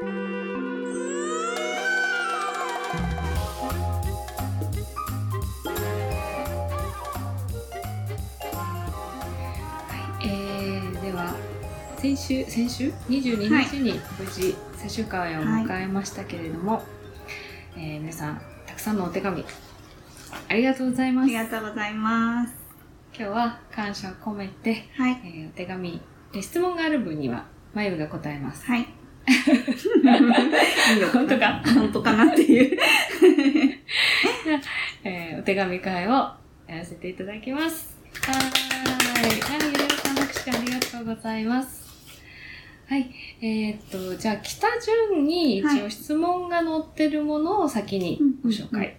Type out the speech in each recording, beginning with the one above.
はい、えー、では先週先週？22日に無事最終回を迎えましたけれども、えー皆さんたくさんのお手紙ありがとうございますありがとうございます。今日は感謝を込めて、はい。えーお手紙で質問がある分にはまゆが答えますはい。いいの 本当か？本当かなっていう。えーお手紙会をやらせていただきます。はーい。はい、ゆるさん拍手ありがとうございます。はい。えーっと、じゃあ、来た順に一応質問が載ってるものを先にご紹介。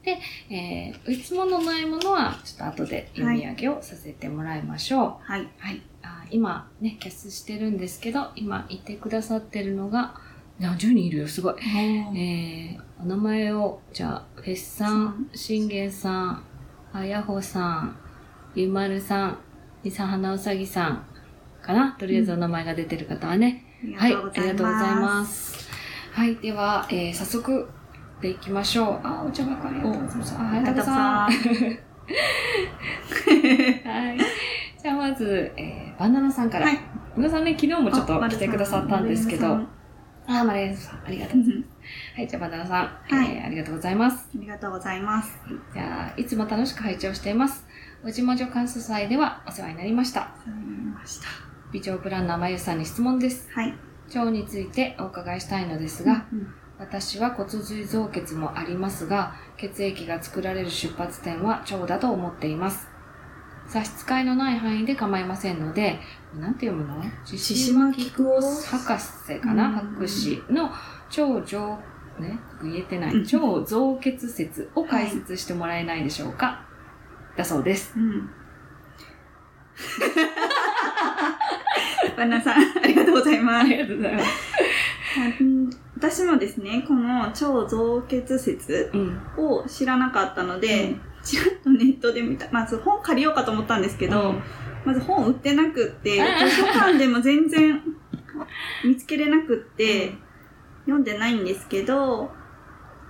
うんで、えー、質問のないものは、ちょっと後で読み上げをさせてもらいましょう。はい。はい。あ今ね、キャスしてるんですけど、今いてくださってるのが、何十人いるよ、すごい。えー、お名前を、じゃあ、フェスさん、信玄さん、あやほさん、ゆまるさん、みさはなうさぎさん、かな？とりあえずお名前が出てる方はね。はい、ありがとうございます。はい、では、えー、早速、でいきましょう。あ、お茶箱ありがとうございたこさん。はい。じゃあ、まず、えー、バナナさんから。はい皆さんね、昨日もちょっと来てくださったんですけど、ああ、マレーさん、ありがとうございます。はい、じゃあ、バナナさん、はいえーありがとうございます。りがとうございます。じゃあ、いつも楽しく拝聴しています。うちも女感想祭ではお世話になりました。ました。美腸プランナーまゆさんに質問です。はい。腸についてお伺いしたいのですが、うん私は骨髄造血もありますが、血液が作られる出発点は腸だと思っています。差し支えのない範囲で構いませんので、なんて読むの？獅子巻博士かな？うん博士の腸上、ね、言えてない、うん腸造血説を解説してもらえないでしょうか、だそうです。うん。バナナさん、ありがとうございます。ありがとうございます。うん私もですね、この腸造血説うん。を知らなかったので、うんちらっとネットで見た。まず本借りようかと思ったんですけど、うんまず本売ってなくって、図書館でも全然見つけれなくって、読んでないんですけど、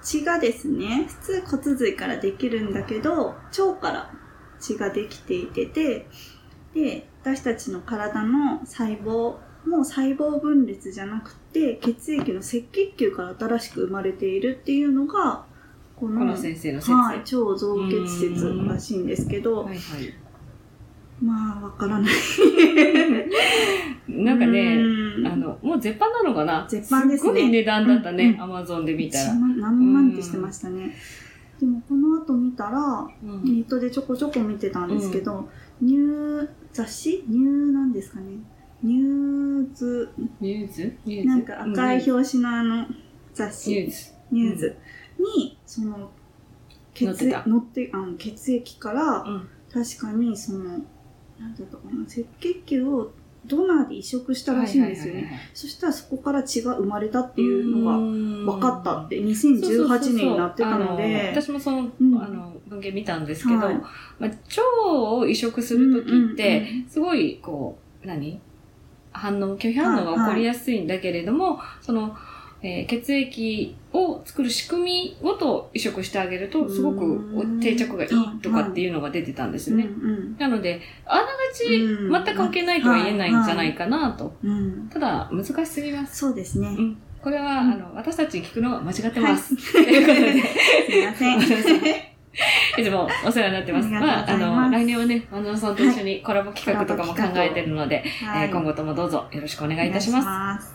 血がですね、普通骨髄からできるんだけど、腸から血ができていてて、で、私たちの体の細胞も細胞分裂じゃなくて、血液の赤血球から新しく生まれているっていうのが、この、先生の説。はい、腸造血説らしいんですけど、はいはい。まあ、わからない。なんかね、うんあの、もう絶版なのかな？絶版ですねすごい値段だったねう、んアマゾンで見たら1。万何万ってしてましたね。でもこの後見たら、うんネットでちょこちょこ見てたんですけど、ニュー、雑誌？ニューなんですかねニューズ、ニューズ？ニューズ？なんか赤いうん表紙のあの雑誌、ニューズ。ニューズ。に、その、血載ってた。乗ってあの血液から、うん。確かにその、なんだったかな、赤血球をドナーで移植したらしいんですよね。そしたらそこから血が生まれたっていうのがが分かったって2018年になってたので、私もその、うん。あの文献見たんですけど、はい。まあ、腸を移植するときって、すごい、こう、何？反応、拒否反応が起こりやすいんだけれども、その、えー血液を作る仕組みごと移植してあげると、すごくうん定着がいいとかっていうのが出てたんですね。うんなので、あながちうん全く関係ないとは言えないんじゃないかなと。ただ、難しすぎます。そうですね。うん。これは、うんあの、私たちに聞くのは間違ってます。ということで、すいません。いつもお世話になってます。ますあ、あの、来年はね、マンさんと一緒にコラボ企画とかも考えてるので、はいえー今後ともどうぞよろしくお願いいたします。す。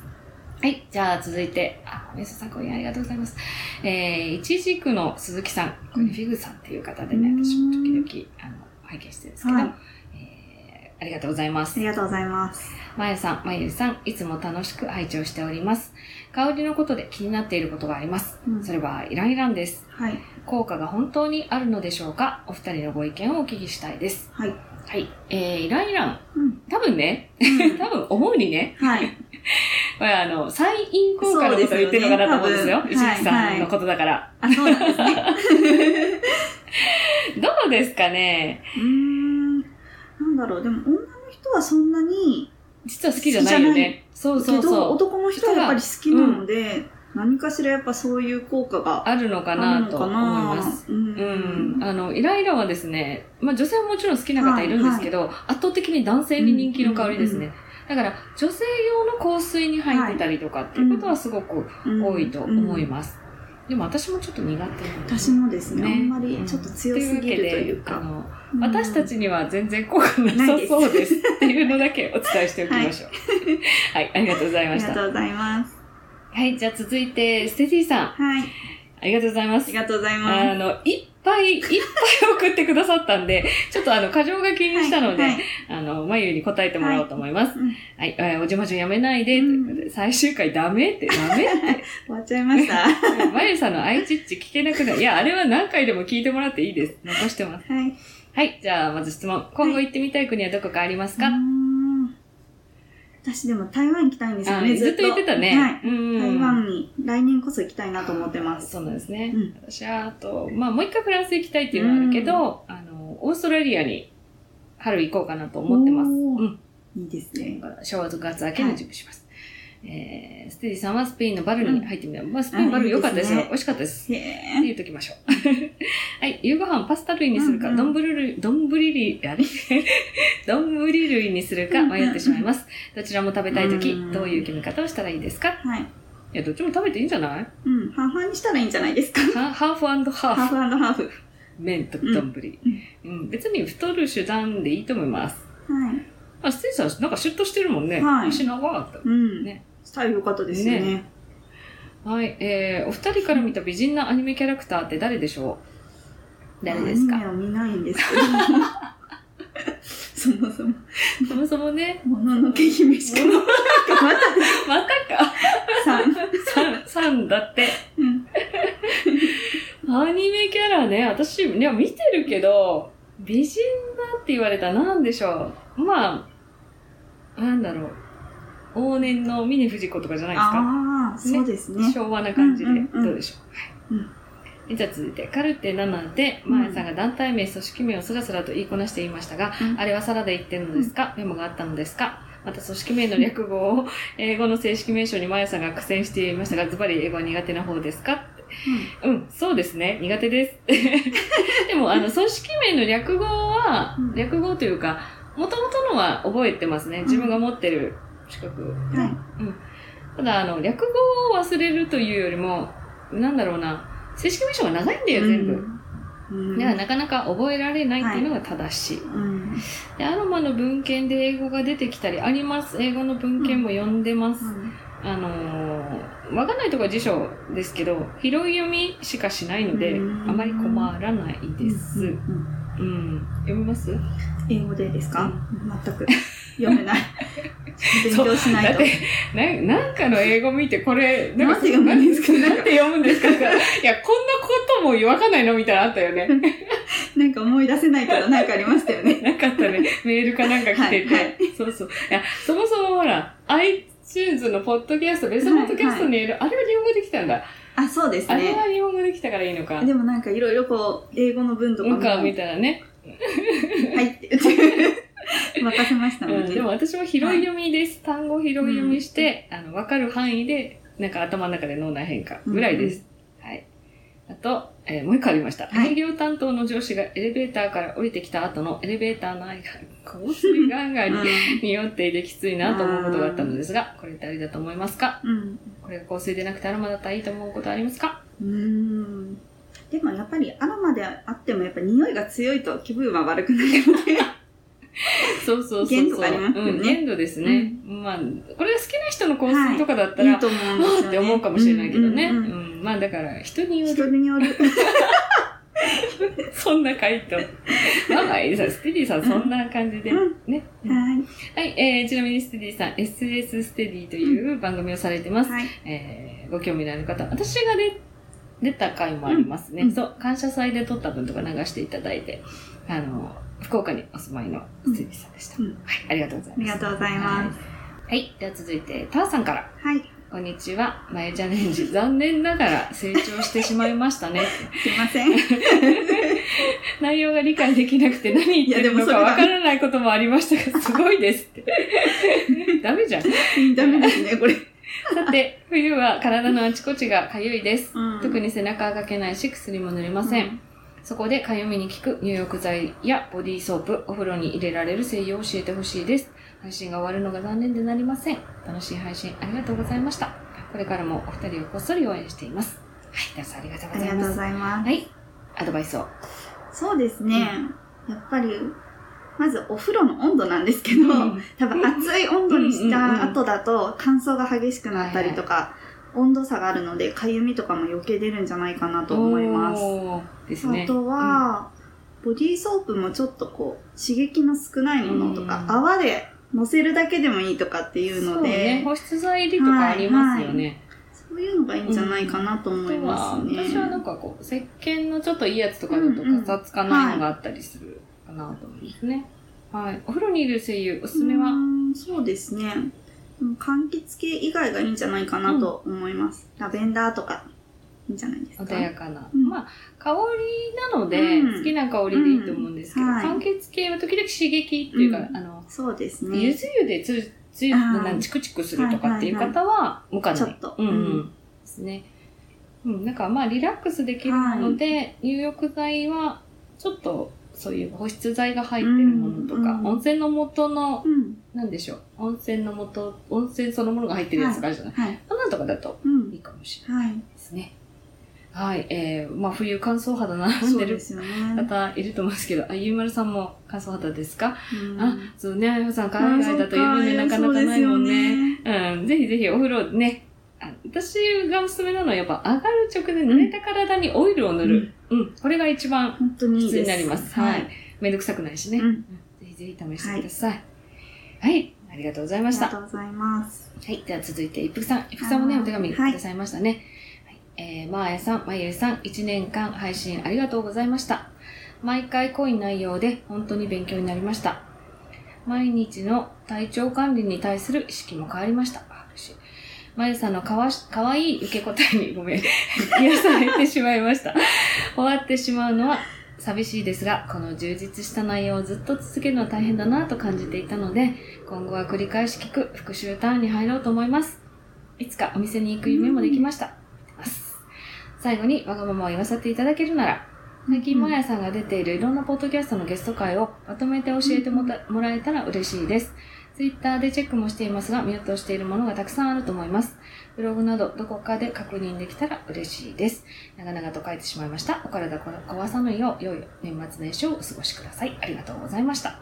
はい。じゃあ、続いて、あ、メスさん、これありがとうございます。えー、いちじくの鈴木さん。これ、フィグさんっていう方でね、うん私も時々、あの、拝見してるんですけど、はいえー、ありがとうございますあり。がとうございます。まゆさん、まゆさん、いつも楽しく拝聴しております。香りのことで気になっていることがあります。うんそれは、イランイランです。はい。効果が本当にあるのでしょうか？お二人のご意見をお聞きしたいです。はい。はい。えー、イランイラン。うん。多分ね、多分思うにね、はい。これあの、再陰効果のことを言ってるのかなと思うんですよ。石木さんのことだから。あ、そうなんですね。どうですかね？うーん。なんだろう。でも女の人はそんなに実は好きじゃないよね。そうそう。男の人はやっぱり好きなので、何かしらやっぱそういう効果があるのかなと思います。ううん。あの、イライラはですね、まあ女性はもちろん好きな方いるんですけど、圧倒的に男性に人気の香りですね。だから、女性用の香水に入ってたりとかっていうことはすごく多いと思います。でも私もちょっと苦手なので私もですね、ねあんまりちょっと強すぎるというか。うん私たちには全然効果なさそうですっていうのだけお伝えしておきましょう。はい、ありがとうございあました。りがとうございます。はい、じゃあ続いて、ステディさん。はい。ありがとうございますあり。がとうございます。あの、いっぱいいっぱい送ってくださったんで、ちょっとあの、過剰書きにしたので、はいはいあの、まゆに答えてもらおうと思います。うんはい、えーおじまじょやめないで、ということで、最終回ダメって、ダメ？って。終わっちゃいました。は まゆさんの愛知っち聞けなくなる。いや、あれは何回でも聞いてもらっていいです。残してます。い。はい、じゃあ、まず質問。今後行ってみたい国はどこかありますか、うーん私でも台湾行きたいんですよあね、ずっと言ってたね。はい。うん台湾に来年こそ行きたいなと思ってます。そうなんですね。うん私は、あと、まあ、もう一回フランス行きたいっていうのはあるけど、あの、オーストラリアに春行こうかなと思ってます。うん。いいですね。正月明けの準備します。えー、ステディさんはスペインのバルに入ってみた。まあ、スペインバル良かったですよ。あいいですね美味しかったです。へってえ。言っときましょう。はい。夕ご飯パスタ類にするか、うんうん丼類、丼類、あれ？丼類にするか迷ってしまいます。どちらも食べたいとき、うんどういう決め方をしたらいいですか？はい。いや、どっちも食べていいんじゃない？うん。半々にしたらいいんじゃないですか？ハハーフハーハーフ。フハーフ。麺と丼。うん、別に太る手段でいいと思います。はい。あ、スティさん、なんかシュッとしてるもんね。はい足長かった。うん。ねスタイル良かったですよね。ねはい、えー、お二人から見た美人なアニメキャラクターって誰でしょう？誰ですか？アニメを見ないんですけど。そもそも、そもそもね、もののけ姫しか。ままたか。たさん。さん、さんだって。うん。アニメキャラね、私、いや、見てるけど、美人だって言われたら何でしょう？まあ、なんだろう。往年の峰不二子とかじゃないですか？ああ、そうですね。昭和な感じで、うんうんうん。どうでしょう？はい。うん。じゃあ続いて、カルテ7で、うん。マヤさんが団体名、組織名をスラスラと言いこなしていましたが、うん。あれはサラで言ってるのですか、メモがあったのですか？また組織名の略語を英語の正式名称にマヤさんが苦戦していましたが、ズバリ英語は苦手な方ですか？うん、そうですね。苦手です。でも、あの、組織名の略語は、うん。略語というか、もともとのは覚えてますね。自分が持ってる資格。うんはい。ただ、あの、略語を忘れるというよりも、なんだろうな、正式名称が長いんだよ、全部。うん。だからなかなか覚えられないっていうのが正しい。うん。で、アロマの文献で英語が出てきたりあります。英語の文献も読んでます。あのー、わかんないところは辞書ですけど、拾い読みしかしないので、うんあまり困らないです。ううんん。読みます？英語でですか？全く読めない。勉強しないと。だってな、なんかの英語見て、これ、なんかなんて読むんですかなんて読むんですかいや、こんなこともわかんないのみたいなのあったよね。なんか思い出せないけど、なんかありましたよね。なかったね。メールかなんか来てて。はいはいそうそう。いや、そもそもほら、iTunes のポッドキャスト、ベストポッドキャストにいる、あれは日本語できたんだ。あ、そうですあれね。は日本語できたからいいのか。でもなんかいろいろこう、英語の文とかも、みたいなね。って言って、任せましたうん、ので。でも私も拾い読みです。単語拾い読みして、あの、わかる範囲で、なんか頭の中で脳内変化ぐらいです。はい。あと、えーもう一個ありました。はい営業担当の上司がエレベーターから降りてきた後のエレベーターの間、香水ガンガンに匂っていてきついなと思うことがあったのですが、これってありだと思いますか？うん。これが香水でなくてアロマだったらいいと思うことありますか？うん。うん。でもやっぱりアロマであってもやっぱ匂いが強いと気分は悪くなるので。そうそうそうそう。限度がありますよねうん、限度ですね。まあ、これが好きな人の香水とかだったら、いいと思うんですよ、ね。って思うかもしれないけどね。うんんううんうんまあだから、人による、人による。そんな回答。まあまあいいさ、ステディさんそんな感じで。うんね。はい。はい、えー、ちなみにステディさん、SS ステディという番組をされてます。はい。えー、ご興味のある方、私が出、出た回もありますね。うんそう、感謝祭で撮った分とか流していただいて、あの、福岡にお住まいのステさんでした。うんはい、ありがとうございます。ありがとうございます。はい。はい、では続いて、ターさんから。はい。こんにちは。まゆチャレンジ。残念ながら成長してしまいましたね。すいません。内容が理解できなくて何言ってるのかわからないこともありましたが、すごいですって。ダメじゃん。ダメですね、これ。さて、冬は体のあちこちがかゆいです。うん特に背中はかけないし、薬も塗れません。そこで、かゆみに効く入浴剤やボディーソープ、お風呂に入れられる精油を教えてほしいです。配信が終わるのが残念でなりません。楽しい配信ありがとうございました。これからもお二人をこっそり応援しています。はい、皆さんありがとうありがとうごございます。ざいます。はい、アドバイスを。そうですね。やっぱり、まずお風呂の温度なんですけど、うん多分熱い温度にした後だと乾燥が激しくなったりとか、温度差があるので、かゆみとかも余計出るんじゃないかなと思います。ですね。あとは、ボディーソープもちょっとこう、刺激の少ないものとか、うん泡で乗せるだけでもいいとかっていうのそうねで、、保湿剤入りとかありますよね。そういうのがいいんじゃないかなと思いますね。私はなんかこう、石鹸のちょっといいやつとかだとうんうんかさつかないのがあったりするかなと思うんですね。はい。お風呂にいる精油、おすすめは？そうですね。うん柑橘系以外がいいんじゃないかなと思います。ラベンダーとか、いいんじゃないですか？穏やかな。うんまあ、香りなので、うん好きな香りでいいと思うんですけど、うんはい柑橘系は時々刺激っていうか、うんあの、そうですね。ゆず湯でつ、つ、あーなんチクチクするとかっていう方は、向かない。ちょっとうん、う。うんですね。うん、なんかまあ、リラックスできるもので、入浴剤は、ちょっと、そういう保湿剤が入ってるものとか、うん温泉の素の、うん。なんでしょう、温泉の素、温泉そのものが入ってるやつがあるじゃない。はい。あんなんとかだとうんいい。かもしれないはい。ですね。はい、えー、まあ冬乾燥肌悩んでる。方いると思うんですけど、あ、ゆうまるさんも乾燥肌ですか、うんあ、そうね、あやほさん海外だと湯船なかなかないもんね。うん、ぜひぜひお風呂ね、あ私がおすすめなのはやっぱ上がる直前濡れた体にオイルを塗る。うん、これが一番本当に。普通になります。はい。。めんどくさくないしね。うんうんぜひぜひ試してください。はい、ありがとうございまありした。がとうございます。はい。では続いて、一服さん。一服さんもね、はいお手紙くださいましたね。はい。えー、まーやさん、まゆゆさん、1年間配信ありがとうございました。毎回濃い内容で本当に勉強になりました。毎日の体調管理に対する意識も変わりました。まゆさんのかわし、かわいい受け答えにごめん、癒されてしまいました。終わってしまうのは寂しいですが、この充実した内容をずっと続けるのは大変だなと感じていたので、今後は繰り返し聞く復習ターンに入ろうと思います。いつかお店に行く夢もできました。最後にわがままを言わせていただけるなら、最近もやさんが出ているいろんなポッドキャストのゲスト会をまとめて教えてもらえたら嬉しいです。ツイッターでチェックもしていますが、見落としているものがたくさんあると思います。ブログなどどこかで確認できたら嬉しいです。長々と書いてしまいました。お体壊さぬよう、良い年末年始をお過ごしください。ありがとうございました。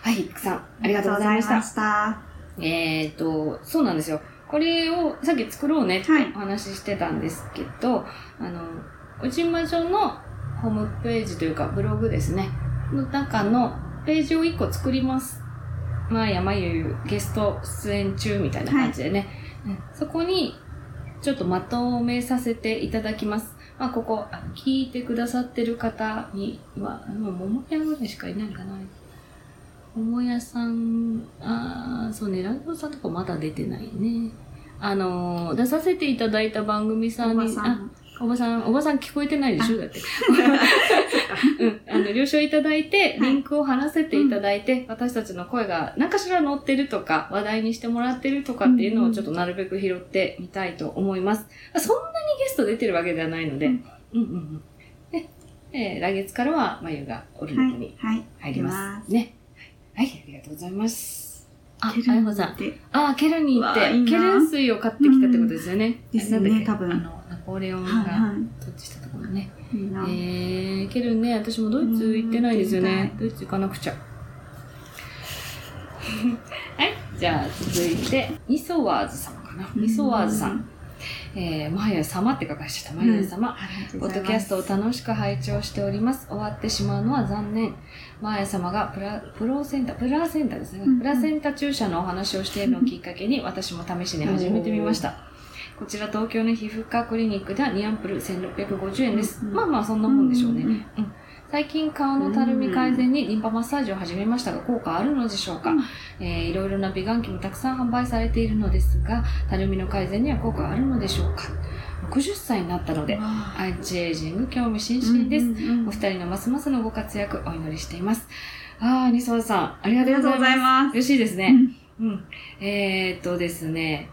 はい、いくさん、ありがとうございました。した。えっ、と、そうなんですよ。これをさっき作ろうねってはいお話ししてたんですけど、あの、うちまじょのホームページというかブログですね、の中のページを1個作ります。まあやまゆゆゲスト出演中みたいな感じでね、うんそこにちょっとまとめさせていただきます。まあここ、聞いてくださってる方には、もう桃屋ぐらいしかいないかな。桃屋さん、あーそうね、ラジオさんとかまだ出てないね。あのー出させていただいた番組さんに、あ、おばさん。おばさん、聞こえてないでしょ？だって。うん。あの、了承いただいて、はいリンクを貼らせていただいて、私たちの声が何かしら載ってるとか、話題にしてもらってるとかっていうのをちょっとなるべく拾ってみたいと思います。そんなにゲスト出てるわけではないので、ううんん、うんうんで、えー来月からは、まゆがオルネはトにい。はい。入ります。ね。はい、ありがとうございます。あ、ケルあやこさん。であ、ケルに行って、ケルン水を買ってきたってことですよね。うんですね多分あの、ナポレオンはいがは統治したところね。えー、ケルンね、私もドイツ行ってないですようんね。ドイツ行かなくちゃ。はい、じゃあ続いて、ニソワーズ様かな。ニソワーズさん。えー、マヤ様って書かれちゃった。マヤ様。ポッドキャストを楽しく拝聴しております。終わってしまうのは残念。マーヤ様がプラプロセンタ、プラセンタですね。うんプラセンタ注射のお話をしているのをきっかけに 私も試しに始めてみました。こちら東京の皮膚科クリニックでは2アンプル1650円です。うんまあまあそんなもんでしょうね。ん最近顔のたるみ改善にリンパマッサージを始めましたが効果あるのでしょうか、うんえーいろいろな美顔器もたくさん販売されているのですが、たるみの改善には効果あるのでしょうか ?60 歳になったので、アンチエイジング興味津々です。うんうんうんお二人のますますのご活躍お祈りしています。ああ、ニソワさん、ありがとうごとうございます。ざいます。嬉しいですね。うんうん。えー、っとですね、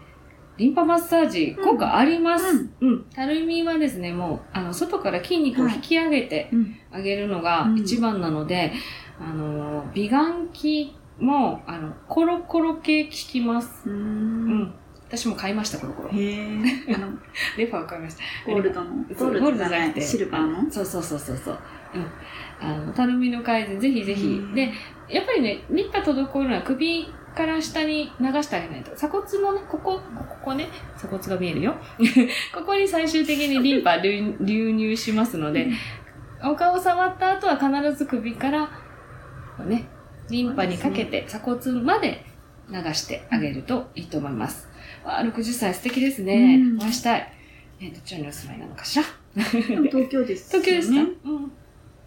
リンパマッサージ、うん効果あります。たるみはですね、もう、あの、外から筋肉を引き上げてうん。あげるのがうん一番なので、あの、美顔器も、あの、コロコロ系効きます。うんん。私も買いました、コロコロ。へえ。あの、レファー買いました。ゴールドの。ゴールドじゃない。シルバーの？そうそうそうそうそう。うん。あの、たるみの改善、ぜひぜひう。んで、やっぱりね、リンパ滞るのは首から下に流してあげないと。鎖骨のね、ここ、ここね、鎖骨が見えるよ。ここに最終的にリンパ流流入しますので、お顔触った後は必ず首から、ね、リンパにかけて鎖骨まで流してあげるといいと思います。わあ、60歳素敵ですね。うんお会いしたい。え、どちらにお住まいなのかしら？東京ですよね。東京ですか、うん。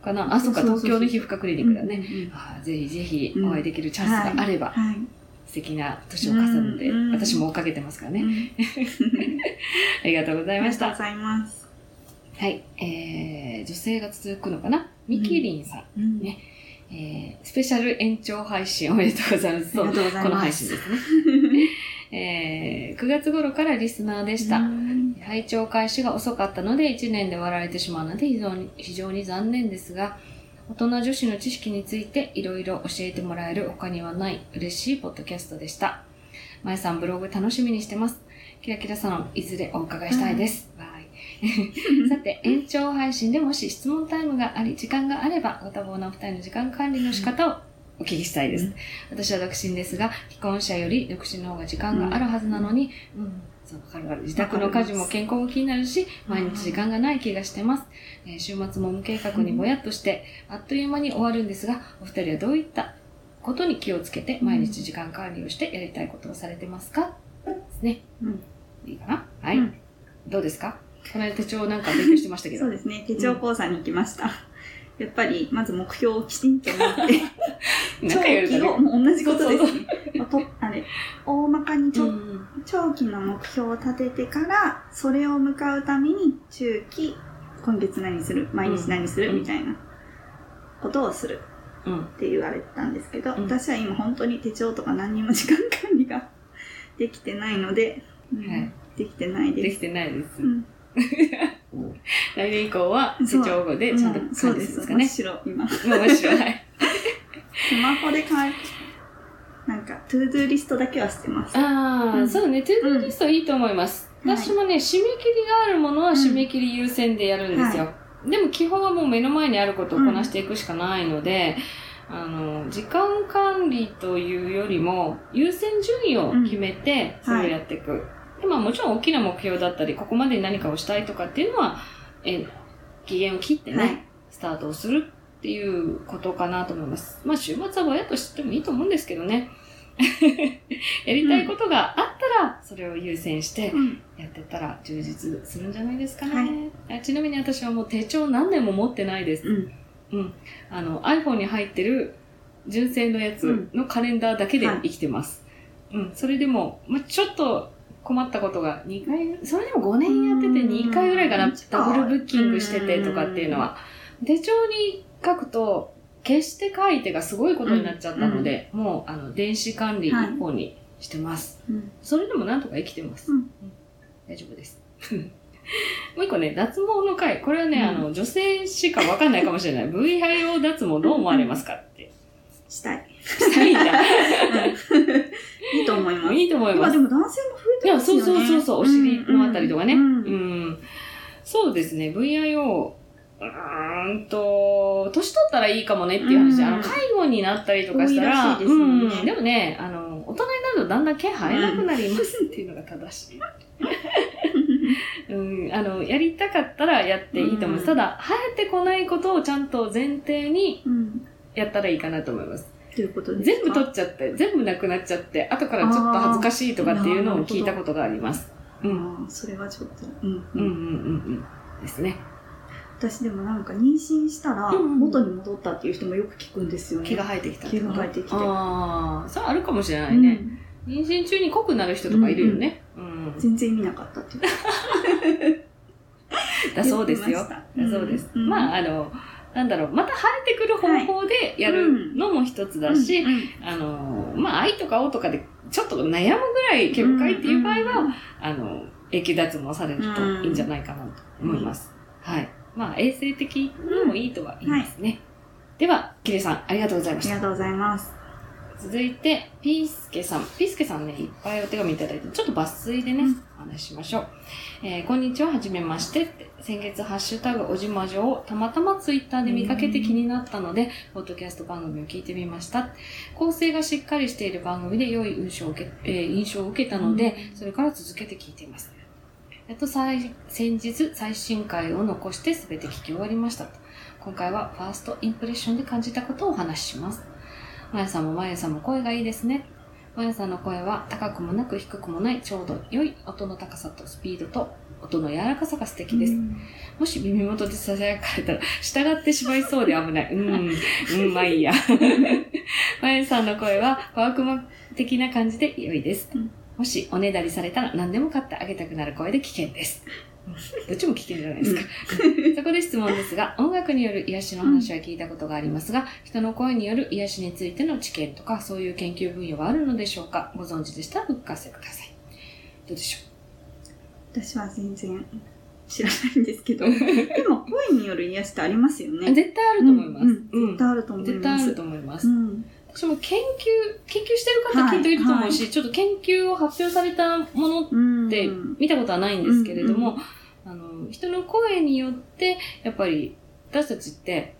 かなあ、そっか、そうそうそう東京の皮膚科クリニックだね。ぜひぜひうんお会いできるチャンスがあれば、はい。素敵な年を重ねて、うん私も追っかけてますからね。うん ありがとうございました。ありがとうございます。はい。えー、女性が続くのかな？ミキリンさん。えー、スペシャル延長配信おめでとうございます。そうありがとうございますこの配信ですね。えー、9月頃からリスナーでした。うん拝聴開始が遅かったので1年で割られてしまうので非常に非常に残念ですが、大人女子の知識についていろいろ教えてもらえる他にはない嬉しいポッドキャストでした。まえさんブログ楽しみにしてます。キラキラサロンいずれお伺いしたいです。バイ さて、延長配信でもし質問タイムがあり、時間があれば、ご多忙なお二人の時間管理の仕方をお聞きしたいです。うん私は独身ですが、既婚者より独身の方が時間があるはずなのに、うん、そう、わかるわかる。自宅の家事も健康も気になるし、毎日時間がない気がしてます。えー週末も無計画にぼやっとして、あっという間に終わるんですが、お二人はどういったことに気をつけて、毎日時間管理をしてやりたいことをされてますか？ですね。うんいいかな？はい、うんどうですか？この間手帳なんか勉強してましたけど。そうですね。手帳講座に行きました。やっぱり、まず目標をきちんと持って、長期を、もう同じことですね。まあとあれ、大まかにちょ、うん。長期の目標を立ててから、それを向かうために、中期、今月何する、毎日何する、うん。みたいなことをする。うん。って言われてたんですけど、うん。私は今本当に手帳とか何にも時間管理ができてないので、うん。はい。できてないです。できてないです。う ん来年以降は手そう帳でちゃんとうん管理するんですかね。真っ白、今。もう面白い。はいスマホで書いなんか、 ToDo リストだけはしてます。ああ、うんそうね、 ToDo リストいいと思います。うん私もね、締め切りがあるものは締め切り優先でやるんですよ。でも基本はもう目の前にあることをこなしていくしかないので、あの、時間管理というよりも、優先順位を決めて、うんそれをやっていく。でまあもちろん大きな目標だったり、ここまでに何かをしたいとかっていうのは、え、期限を切ってね、はいスタートをするっていうことかなと思います。まあ週末はぼやっとしてもいいと思うんですけどね。やりたいことがあったら、それを優先してうん。やってったら充実するんじゃないですかね。はいあちなみに私はもう手帳何年も持ってないです。うん。うん。あの、iPhone に入ってる純正のやつのカレンダーだけで生きてます。うん。それでも、まあ、ちょっと困ったことが2回、それでも5年やってて2回ぐらいかなうん、ダブルブッキングしててとかっていうのは。手帳に書くと、消して書いてがすごいことになっちゃったので、もう、あの、電子管理一本にしてます。うん。それでもなんとか生きてます。うん大丈夫です。もう一個ね、脱毛の回。これはね、うんあの、女性しかわかんないかもしれない。VIO 脱毛どう思われますかって。したい。したいんだ。いいと思います。いいと思います。今でも男性も増えてますよね。そうそうそうそう、お尻のあたりとかね。ううん。ん。そうですね、VIO、うーんと、年取ったらいいかもねっていう話。うんあの、介護になったりとかしたら、ででもね、あの、大人になるとだんだん毛生えなくなりますっていうのが正しい。うん、あの、やりたかったらやっていいと思います。うんただ、生えてこないことをちゃんと前提にうん。やったらいいかなと思います。ということで全部取っちゃって、全部なくなっちゃって、後からちょっと恥ずかしいとかっていうのを聞いたことがあります。うん。それはちょっと。うん。うんうんうんうん。ですね。私でもなんか妊娠したらうん元に戻ったっていう人もよく聞くんですよね。毛が生えてきた毛が生えてきてああ、それあるかもしれなうんいね。妊娠中に濃くなる人とかいるよね。うん。全然意味なかったって言ってだそうですよ。だそうです。うんまあ、あの、なんだろう、また生えてくる方法でやるのも一つだし、あの、まあ、愛とか青とかでちょっと悩むぐらい毛深いっていう場合は、うんあの、永久脱毛されるといいんじゃないかなと思います。はい。まあ、衛生的にもいいとは言いますね。では、キレさん、ありがとうございましたありが。とうございます。続いて、ピースケさん。ピースケさんね、いっぱいお手紙いただいて、ちょっと抜粋でね、うんお話ししましょう。えーこんにちは、はじめまして。先月、ハッシュタグ、おじまじょをたまたまツイッターで見かけて気になったので、ポッドキャスト番組を聞いてみました。構成がしっかりしている番組で良い印象を受け,、えー印象を受けたので、それから続けて聞いています。やっと最先日、最新回を残して全て聞き終わりました。今回はファーストインプレッションで感じたことをお話しします。まやさんもまやさんも声がいいですね。まやさんの声は高くもなく低くもないちょうど良い音の高さとスピードと音の柔らかさが素敵です。もし耳元でささやかれたら従ってしまいそうで危ない。うん、うん、まあいいや。まやさんの声は小悪魔的な感じで良いですうん。もしおねだりされたら何でも買ってあげたくなる声で危険です。うんどっちも危険じゃないですか。そこで質問ですが、音楽による癒しの話は聞いたことがありますが、人の声による癒しについての知見とか、そういう研究分野はあるのでしょうか？ご存知でしたらお聞かせください。どうでしょ私は全然知らないんですけど、でも声による癒しってありますようね。絶対あると思います。うんうん絶対あると思います。絶対あると思います。うん。私も研究、研究してる方きっといると思うし、ちょっと研究を発表されたものうん。って見たことはないんですけれども、あの、人の声によって、やっぱり私たちって、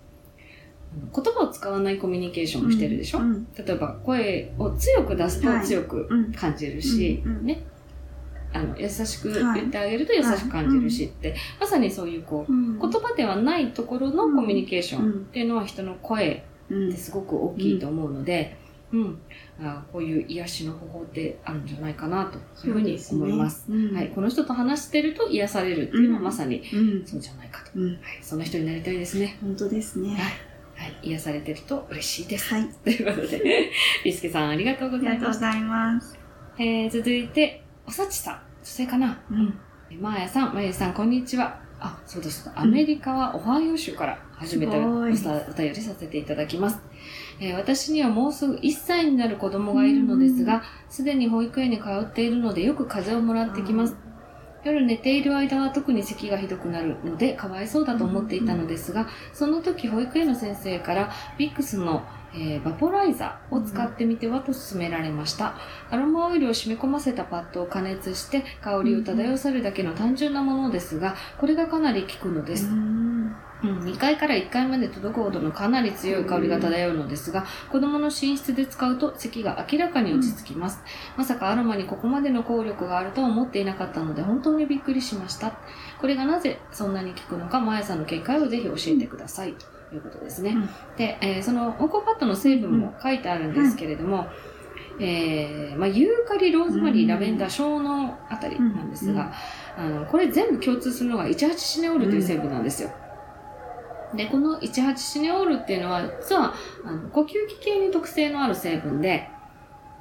言葉を使わないコミュニケーションをしてるでしょ、うん。例えば声を強く出すとはい。強くうん。感じるし、ね。あの、優しくはい言ってあげると優しく感じるしって、まさにそういうこう、うん。言葉ではないところのコミュニケーションうんっていうのは人の声うんってすごく大きいと思うので、うん、あこういう癒しの方法ってあるんじゃないかなというふうに思います。すねはい、この人と話してると癒されるっていうのはうんまさにうん。そうじゃないかと。うん。はい、そんな人になりたいですね。本当ですね。はい、癒されてると嬉しいです。はい。ということで、ビスケさんありがとうごありざいました。がとうございます。えー、続いて、おさちさん。女性かな？うん。まーやさん、まゆさん、こんにちは。あ、そうです。アメリカはオハイオ州から初めてお便りさせていただきます。えー私にはもうすぐ1歳になる子供がいるのですが、すでに保育園に通っているのでよく風邪をもらってきます。夜寝ている間は特に咳がひどくなるのでかわいそうだと思っていたのですが、その時保育園の先生からビックスの、えーバポライザーを使ってみてはと勧められました。アロマオイルを染み込ませたパッドを加熱して香りを漂わせるだけの単純なものですが、これがかなり効くのです。うん。うん、2階から1階まで届くほどのかなり強い香りが漂うのですが、子供の寝室で使うと咳が明らかに落ち着きます。まさかアロマにここまでの効力があるとは思っていなかったので本当にびっくりしました。これがなぜそんなに効くのか、まやさんの見解をぜひ教えてください。ということですね。うんで、えーそのオコパッドの成分も書いてあるんですけれども、えーまあ、ユーカリ、ローズマリー、うんラベンダー、小脳あたりなんですが、あの、これ全部共通するのが18シネオールという成分なんですよ。で、この18シネオールっていうのは、実は、あの呼吸器系に特性のある成分で、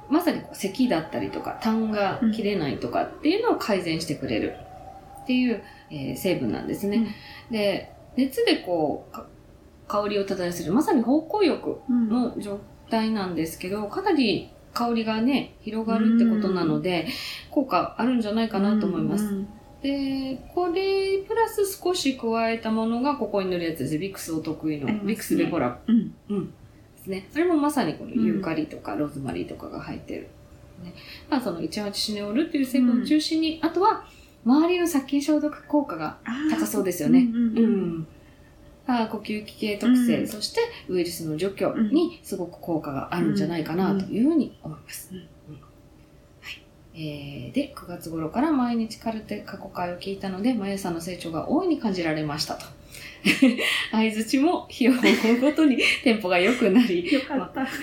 まさに咳だったりとか、痰が切れないとかっていうのを改善してくれるっていう、えー成分なんですね。で、熱でこう、か香りを漂わせる、まさに芳香浴うん。の状態なんですけど、かなり香りがね、広がるってことなので、効果あるんじゃないかなと思います。うん。で、これ、プラス少し加えたものがここに塗るやつです。ビックスお得意の、ねビックスベポラうん。うん。ですね。あれもまさにこのユーカリとかローズマリーとかが入ってる。ね。まあその18シネオールっていう成分を中心に、あとは周りの殺菌消毒効果が高そうですよね。うんうんうんあ呼吸器系特性、うんそしてウイルスの除去にすごく効果があるんじゃないかなというふうに思います。うんえーで、9月頃から毎日カルテ過去回を聞いたので、まゆさんの成長が大いに感じられましたと。相づちも日を追うごとにテンポが良くなり、よかった。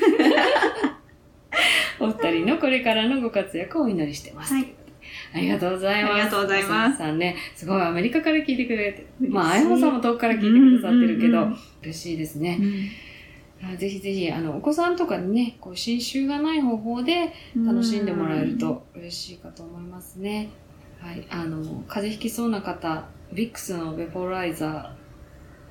お二人のこれからのご活躍をお祈りしてます。はいありがとうございます。ありがとうございますさんね、すごいアメリカから聞いてくれて、まあ、あやほさんも遠くから聞いてくださってるけど、うんうんうん嬉しいですね。うんあぜひぜひ、あの、お子さんとかにね、こう、新種がない方法で楽しんでもらえると嬉しいかと思いますね。はい。あの、風邪ひきそうな方、ビックスのベポライザ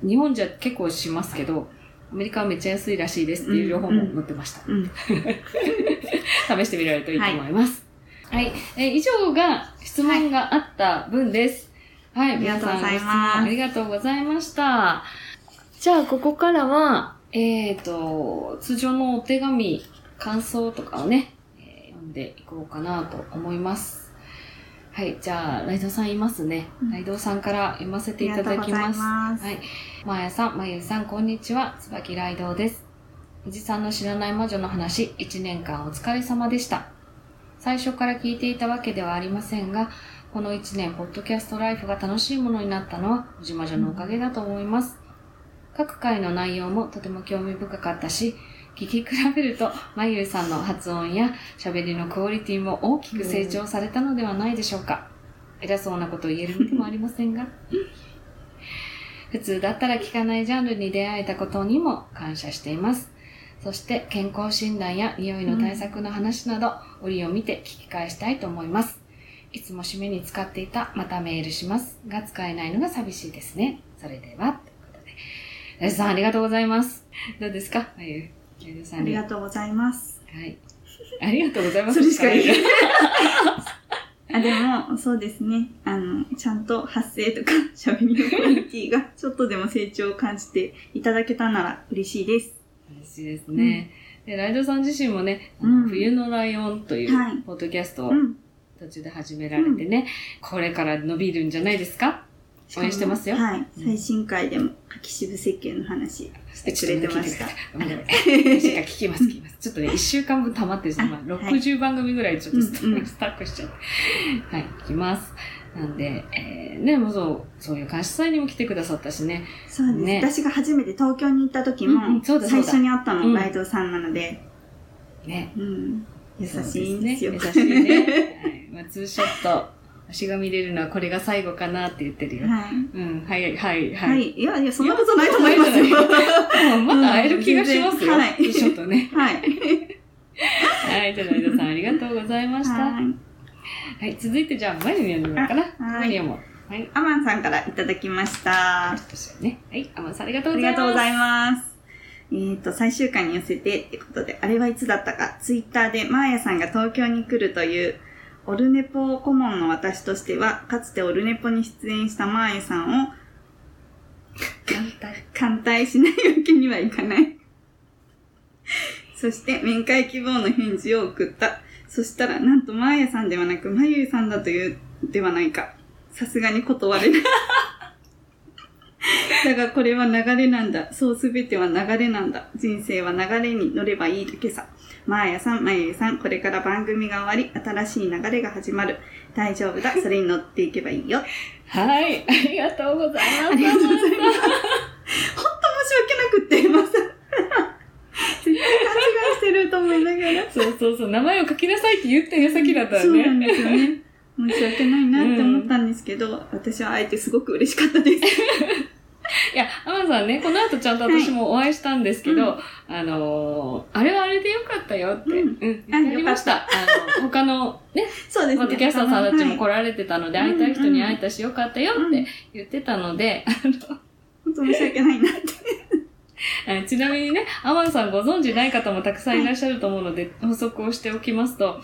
ー、日本じゃ結構しますけど、アメリカはめっちゃ安いらしいですっていう情報も載ってました。うん。試してみられるといいと思います。はい。えー以上が質問があった分です。はい。ありがとうござい皆さんご質問ありがとうございました。じゃあ、ここからは、えっ、と、通常のお手紙、感想とかをね、えー読んでいこうかなと思います。はい。じゃあ、ライドさんいますね。うんライドさんから読ませていただきます。ますはい。まーやさん、まゆさん、こんにちは。椿ライドウです。おじさんの知らない魔女の話、1年間お疲れ様でした。最初から聞いていたわけではありませんが、この1年、ポッドキャストライフが楽しいものになったのは、おじ魔女のおかげだと思います。各回の内容もとても興味深かったし、聞き比べると、まゆさんの発音や喋りのクオリティも大きく成長されたのではないでしょうか。偉そうなことを言える身でもありませんが。普通だったら聞かないジャンルに出会えたことにも感謝しています。そして健康診断や匂いの対策の話など、折を見て聞き返したいと思います。いつも締めに使っていた、またメールします。が使えないのが寂しいですね。それでは、ラジさん、ありがとうございます。どうですか？あゆ、ラジさんありがとうございます。はい。ありがとうございます。それしか言えない あ、でも、そうですね。あの、ちゃんと発声とか喋りのクオリティがちょっとでも成長を感じていただけたなら嬉しいです。嬉しいですね。でライドさん自身もね、あうんの冬のライオンといはいうポッドキャストをうん。途中で始められてね、これから伸びるんじゃないですか？応援してますよ。はい。うん最新回でも、柿渋石鹸の話してくれてました。聞きます、聞きます。ちょっとね、1週間分溜まってるんですよ。今、あはい60番組ぐらいちょっとスタ,、ックしちゃって。はい、聞きます。なんで、えー、ね、もうそう、そういう感謝祭にも来てくださったしね。そうです、ね私が初めて東京に行った時も、最初に会ったのうんライドさんなので、ね。うん、優しいんですよ。優しいね。はい。まあ、ツーショット、私が見れるのはこれが最後かなって言ってるよ。はい。うん、はい、はい、は。はいい。いや、いや、そんなことないと思いますよ。まだ会える気がしますよ。はいツーショットね。はい。はい、じゃあ、ライドさんありがとうございました。ははい。い、続いてじゃあ、マリに読んでみようかな。マリアも。はい。アマンさんからいただきました。ね。はい、アマンさんありがとうごりざいます。がとうございます。えっ、と、最終回に寄せてってことで、あれはいつだったか、ツイッターでマーヤさんが東京に来るという、オルネポ顧問の私としては、かつてオルネポに出演したマーヤさんを簡単。歓待しないわけにはいかない。そして、面会希望の返事を送った。そしたら、なんと、マーヤさんではなく、まゆいさんだという、ではないか。さすがに断れない。だが、これは流れなんだ。そうすべては流れなんだ。人生は流れに乗ればいいだけさ。マーヤさん、まゆいさん、これから番組が終わり、新しい流れが始まる。大丈夫だ。それに乗っていけばいいよ。はい、ありがとうございます。ありがとうございます。本当申し訳なくって、まさ。絶対勘違いしてると思いながら。そうそうそう、名前を書きなさいって言った矢先だったよそうなんね。ですよね。申し訳ないなって思ったんですけど、私はあえてすごく嬉しかったです。いや、アマンさんね、この後ちゃんと私もお会いしたんですけど、あのー、あれはあれでよかったよって、ううんん、言ってありました。あの、他のね、そうですね。ポッドキャスターさんたちも来はいられてたので、会いたい人に会えたしよかったよって言ってたので、本当申し訳ないなって。あちなみにね、アマンさんご存知ない方もたくさんいらっしゃると思うので、補足をしておきますと、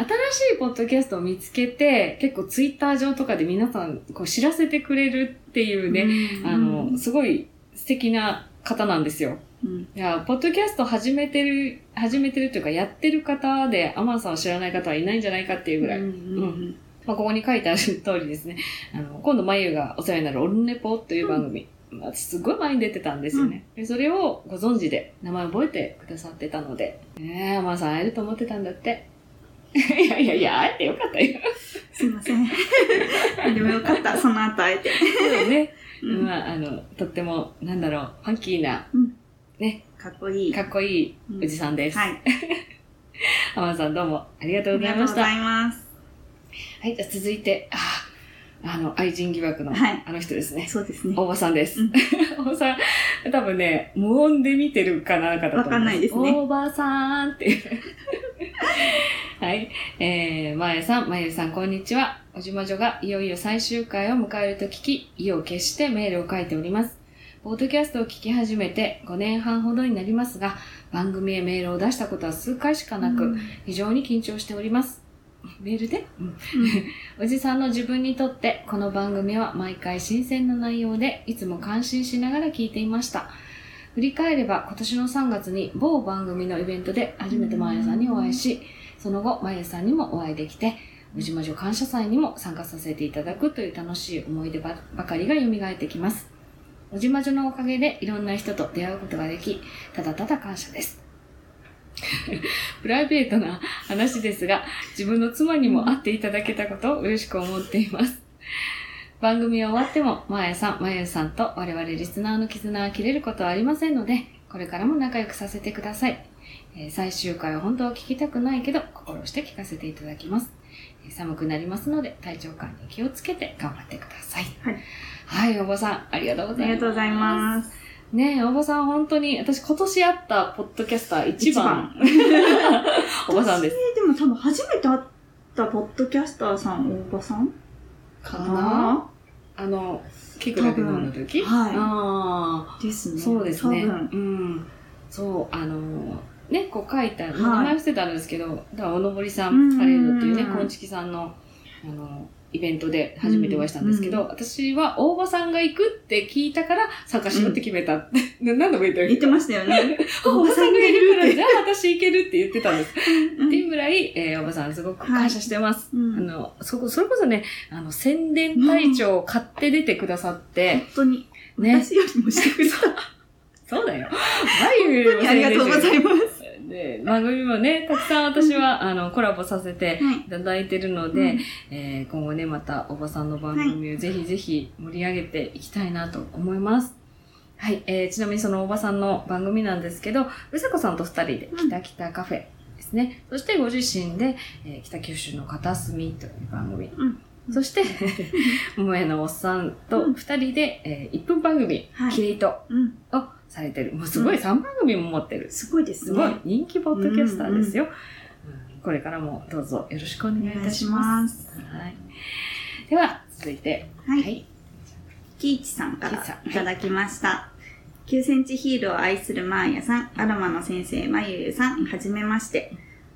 新しいポッドキャストを見つけて、結構ツイッター上とかで皆さんこう知らせてくれるっていうね、あの、すごい素敵な方なんですよ。うん、いや、ポッドキャスト始めてる、始めてるというか、やってる方で、アマンさんを知らない方はいないんじゃないかっていうぐらい。うんうんまあ、ここに書いてある通りですね。あの、今度、まゆがお世話になるオルネポという番組。まあ、すごい前に出てたんですよね。でそれをご存知で、名前覚えてくださってたので、ねえ、アマンさん会えると思ってたんだって。いやいやいや、会えてよかったよ。すいません。でもよかった、その後会えて。そうね。うんまあ、あの、とっても、なんだろう、ファンキーな、うんね、かっこいい。かっこいいおじさんです。はい。アマンさんどうもありがとあうございました。りがとうございます。はい、じゃあ続いて、あ、あの、愛人疑惑の、はいあの人ですね。そうですね。大場さんです。うん 大場さん、多分ね、無音で見てるかなんかだと思わかんないですね大場さんっていう。はい。えー、まえさん、まゆさん、こんにちは。おじまじょがいよいよ最終回を迎えると聞き、意を決してメールを書いております。ポッドキャストを聞き始めて5年半ほどになりますが、番組へメールを出したことは数回しかなく、非常に緊張しております。メールで、うんおじさんの自分にとって、この番組は毎回新鮮な内容で、いつも感心しながら聞いていました。振り返れば、今年の3月に某番組のイベントで初めてまやさんにお会いし、その後、まやさんにもお会いできて、宇治魔女感謝祭にも参加させていただくという楽しい思い出ばばかりが蘇ってきます。宇治魔女のおかげでいろんな人と出会うことができ、ただただ感謝です。プライベートな話ですが、自分の妻にも会っていただけたことを嬉しく思っています。番組は終わっても、まやさん、まゆさんと我々リスナーの絆は切れることはありませんので、これからも仲良くさせてください。えー最終回は本当は聞きたくないけど、心して聞かせていただきます。えー寒くなりますので、体調管理気をつけて頑張ってください。はい。はい、おばさん、ありがとうごあざいます。りがとうございます。ねえ、おばさん本当に、私今年会ったポッドキャスター一番、おばさんです。えーでも多分初めて会ったポッドキャスターさん、大場さん？かな？あの、聞くだけ飲んだ時？はい。ああ、ですね。そうですね。うん。そう、あの、ね、こう書いた、い。名前伏せてあるんですけど、だからおのぼりさうん。んパレードっていうね、うん。こんちきさんの、あの、イベントで初めてお会いしたんですけど、私は大場さんが行くって聞いたから参加しようって決めた って、な何度も言ってる言ってましたよね。大場さんがいるから、じゃあ私行けるって言ってたんです。うんっていうぐらい、えー、おばさんすごく感謝してます。うんあの、そこ、それこそね、あの、宣伝隊長を買って出てくださって、本当に、ね。私よりもしてくれた。そうだよ。眉よりもありがとうございます。で、番組もね、たくさん私は、あの、コラボさせてはいいただいてるので、えー今後ね、またおばさんの番組をぜひぜひ盛り上げていきたいなと思います。はい、えーちなみにそのおばさんの番組なんですけど、うさこさんと二人で、うん北北カフェですね。そしてご自身で、えー北九州の片隅という番組。うんそして、桃屋のおっさんと二人で、え1分番組、はいキリトうん。をされてる。もうすごい3番組も持ってる。すごいですね。すごい人気ポッドキャスターですよ。うんこれからもどうぞよろしくお願いいたします。す。はい。では、続いて、はい。はい。キイチさんからいただきました。9センチヒールを愛するマーヤさん、アロマの先生まゆゆさん、はじめまして。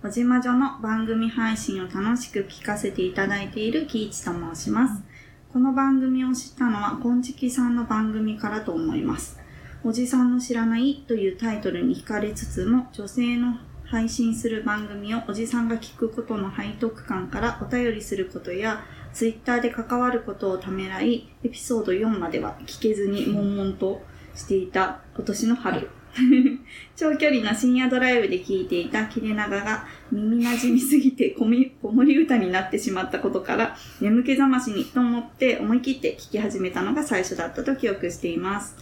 おじまじょの番組配信を楽しく聞かせていただいているキイチと申します。この番組を知ったのは、こんちきさんの番組からと思います。おじさんの知らないというタイトルに惹かれつつも、女性の配信する番組をおじさんが聞くことの背徳感からお便りすることや、ツイッターで関わることをためらい、エピソード4までは聞けずに悶々としていた今年の春。長距離の深夜ドライブで聴いていた切れ長が耳馴染みすぎて子み子守歌になってしまったことから眠気覚ましにと思って思い切って聴き始めたのが最初だったと記憶しています。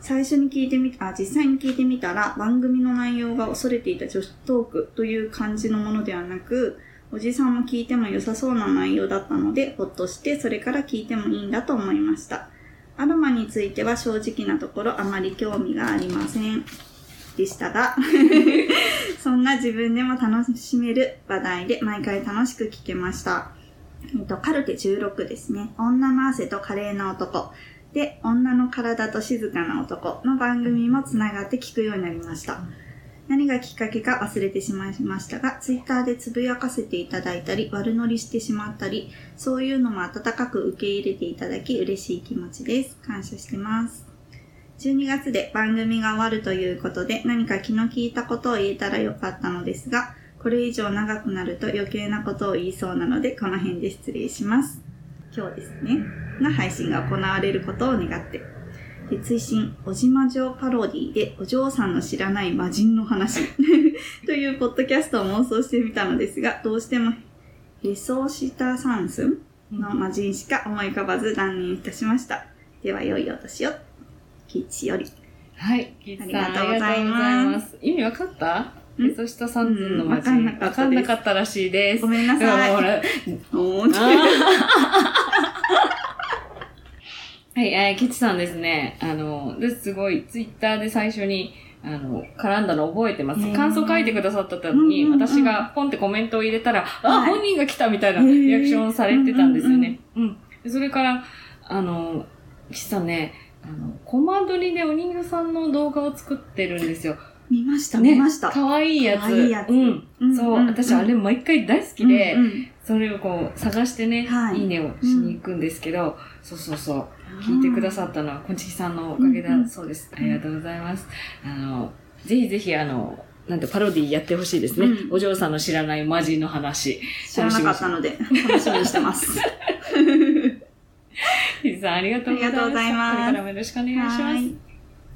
最初に聞いてみあ、実際に聞いてみたら番組の内容が恐れていた女子トークという感じのものではなく、おじさんも聞いても良さそうな内容だったので、ほっとしてそれから聞いてもいいんだと思いました。アロマについては正直なところあまり興味がありません。でしたが、そんな自分でも楽しめる話題で毎回楽しく聞けました。えっと、カルテ16ですね。女の汗と華麗な男。で、女の体と静かな男の番組も繋がって聞くようになりました。何がきっかけか忘れてしまいましたが、ツイッターでつぶやかせていただいたり、悪乗りしてしまったり、そういうのも温かく受け入れていただき嬉しい気持ちです。感謝してます。12月で番組が終わるということで、何か気の利いたことを言えたらよかったのですが、これ以上長くなると余計なことを言いそうなので、この辺で失礼します。今日ですね、の配信が行われることを願って。で、追伸、おじまじょパロディで、お嬢さんの知らない魔人の話 というポッドキャストを妄想してみたのですが、どうしても、ヘソシタサンスの魔人しか思い浮かばず断念いたしました。では、良いお年を。キッチより。はい。キーツさんありがとうございます。意味わかった？ん？えそしたサンズンの街。うんわかんなかったらしいです。ごめんなさい。ほら はい、えー、キチさんですね。あの、ですごい、ツイッターで最初に、あの、絡んだの覚えてます感想書いてくださったのに、私がポンってコメントを入れたら、あ、はい本人が来たみたいなリアクションされてたんですよね。うんでそれから、あの、キチさんね、あの、コマ撮りでお人形さんの動画を作ってるんですよ。見ました、見ました。かわいいやつ。かわいいやつうん。うんそう、ん私あれ毎回大好きで、うんうんそれをこう探してね、はいい、いねをしに行くんですけど、そうそうそう。聞いてくださったのは、こんちきさんのおかげだそうです。ありがとうございます。あの、ぜひぜひ、あの、なんてパロディやってほしいですね。うんお嬢さんの知らないマジの話。知らなかったので、楽しみにしてます。ひじさん、ありがとうございます。ありがとうございますこれからもよろしくお願いします。はい